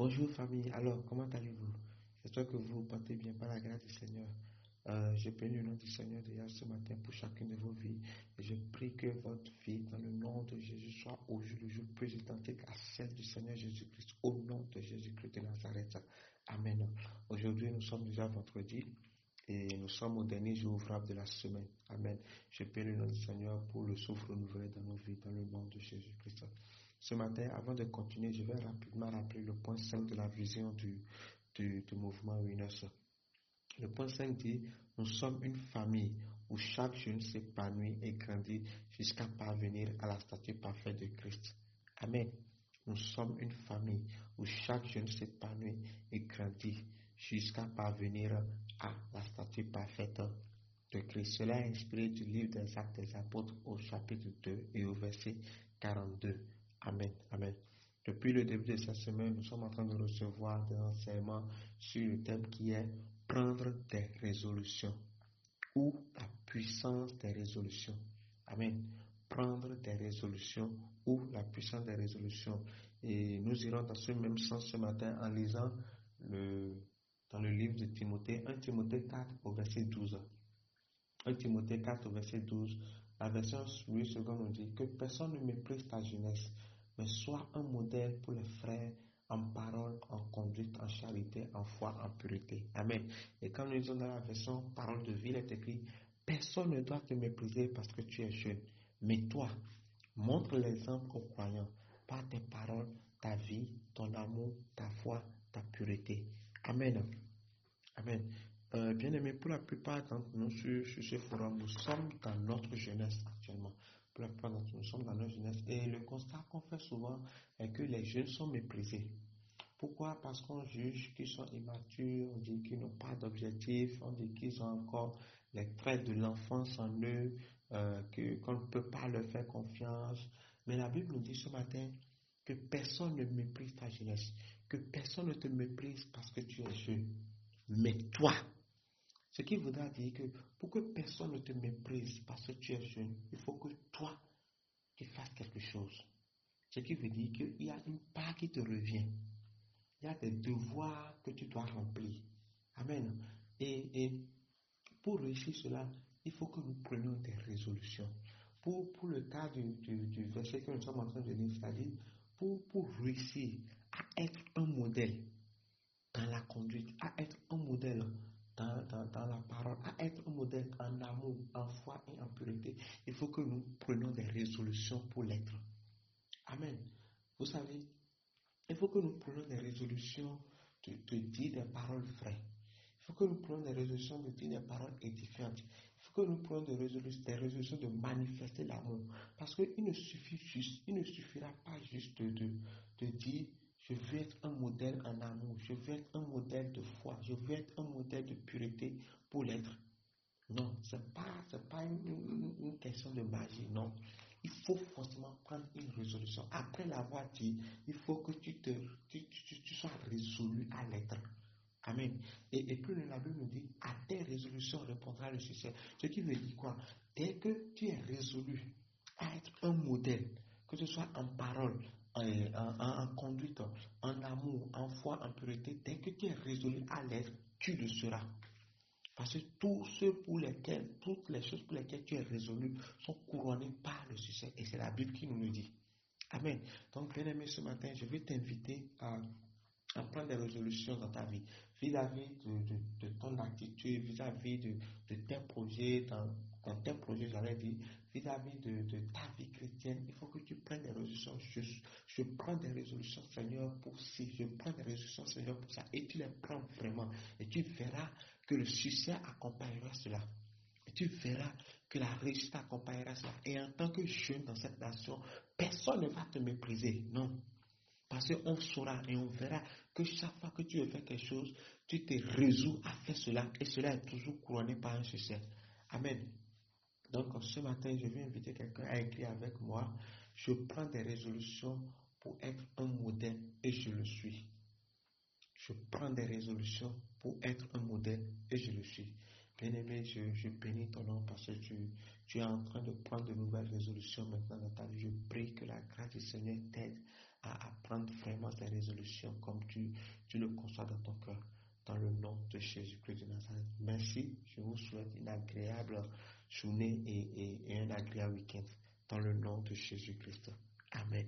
Bonjour famille, alors comment allez-vous? J'espère que vous vous portez bien par la grâce du Seigneur. Euh, je le nom du Seigneur déjà ce matin pour chacune de vos vies. Je prie que votre vie, dans le nom de Jésus, soit aujourd'hui le jour plus identique à celle du Seigneur Jésus-Christ. Au nom de Jésus-Christ de Nazareth. Amen. Aujourd'hui, nous sommes déjà vendredi et nous sommes au dernier jour ouvrable de la semaine. Amen. Je prie le nom du Seigneur pour le souffle renouvelé dans nos vies, dans le nom de Jésus-Christ. Ce matin, avant de continuer, je vais rapidement rappeler le point 5 de la vision du, du, mouvement Winners. Le point 5 dit, nous sommes une famille où chaque jeune s'épanouit et grandit jusqu'à parvenir à la statue parfaite de Christ. Amen. Nous sommes une famille où chaque jeune s'épanouit et grandit jusqu'à parvenir à la statue parfaite de Christ. Cela est inspiré du livre des Actes des Apôtres au chapitre 2 et au verset 42. Amen. Amen. Depuis le début de cette semaine, nous sommes en train de recevoir des enseignements sur le thème qui est prendre des résolutions ou la puissance des résolutions. Amen. Prendre des résolutions ou la puissance des résolutions. Et nous irons dans ce même sens ce matin en lisant le, dans le livre de Timothée, 1 Timothée 4 au verset 12. 1 Timothée 4 au verset 12. La version Louis II nous dit que personne ne méprise ta jeunesse, mais sois un modèle pour les frères en parole, en conduite, en charité, en foi, en pureté. Amen. Et quand nous lisons dans la version parole de vie, il est écrit, personne ne doit te mépriser parce que tu es jeune, mais toi, montre l'exemple aux croyants par tes paroles, ta vie, ton amour, ta foi, ta pureté. Amen. Amen. Euh, bien aimé, pour la plupart d'entre nous sur ce forum, nous sommes dans notre jeunesse actuellement nous sommes dans notre jeunesse. Et le constat qu'on fait souvent est que les jeunes sont méprisés. Pourquoi? Parce qu'on juge qu'ils sont immatures, on dit qu'ils n'ont pas d'objectif, on dit qu'ils ont encore les traits de l'enfance en eux, euh, qu'on ne peut pas leur faire confiance. Mais la Bible nous dit ce matin que personne ne méprise ta jeunesse, que personne ne te méprise parce que tu es jeune. Mais toi, ce qui voudra dire que pour que personne ne te méprise parce que tu es jeune, il faut que toi, tu fasses quelque chose. Ce qui veut dire qu'il y a une part qui te revient. Il y a des devoirs que tu dois remplir. Amen. Et, pour réussir cela, il faut que nous prenions des résolutions. Pour, pour le cas du, du, verset que nous sommes en train de lire, c'est-à-dire pour, pour réussir à être un modèle dans la conduite, à être un modèle dans, la parole, à être un modèle en amour, en foi et en pureté, il faut que nous prenions des résolutions pour l'être. Amen. Vous savez, il faut que nous prenions des résolutions de, dire des paroles vraies. Il faut que nous prenions des résolutions de dire des paroles édifiantes. Il faut que nous prenions des résolutions, des résolutions de manifester l'amour. Parce qu'il ne suffit juste, il ne suffira pas juste de, de dire je veux être un modèle en amour. Je veux être un modèle de foi. Je veux être un modèle de pureté pour l'être. Non, ce n'est pas, pas une, question de magie. Non. Il faut forcément prendre une résolution. Après l'avoir dit, il faut que tu, te, tu, tu, sois résolu à l'être. Amen. Et, et puis la Bible nous dit, à tes résolutions répondra le succès. Ce qui veut dire quoi? Dès que tu es résolu à être un modèle, que ce soit en parole, en, conduite, en amour, en foi, en pureté, dès que tu es résolu à l'être, tu le seras. Parce que tous ceux pour lesquels, toutes les choses pour lesquelles tu es résolu sont couronnées par le succès. Et c'est la Bible qui nous le dit. Amen. Donc, bien aimé, ce matin, je vais t'inviter à, prendre des résolutions dans ta vie vis-à-vis de, ton attitude, vis-à-vis de, de tes projets, dans, dans tes projets, j'allais dire, vis-à-vis de, de, ta vie chrétienne, il faut que tu prennes des résolutions. Je, je prends des résolutions, Seigneur, pour ci. Je prends des résolutions, Seigneur, pour ça. Et tu les prends vraiment. Et tu verras que le succès accompagnera cela. Et tu verras que la réussite accompagnera cela. Et en tant que jeune dans cette nation, personne ne va te mépriser. Non. Parce qu'on saura et on verra que chaque fois que tu veux faire quelque chose, tu te résous à faire cela. Et cela est toujours couronné par un succès. Amen. Donc ce matin, je vais inviter quelqu'un à écrire avec moi. Je prends des résolutions pour être un modèle et je le suis. Je prends des résolutions pour être un modèle et je le suis. Bien-aimé, je, je, bénis ton nom parce que tu, tu, es en train de prendre de nouvelles résolutions maintenant dans ta vie. Je prie que la grâce du Seigneur t'aide à, prendre vraiment ces résolutions comme tu, tu le conçois dans ton cœur. Dans le nom de Jésus-Christ de Nazareth. Merci. Je vous souhaite une agréable journée et, et un agréable week-end. Dans le nom de Jésus-Christ. Amen.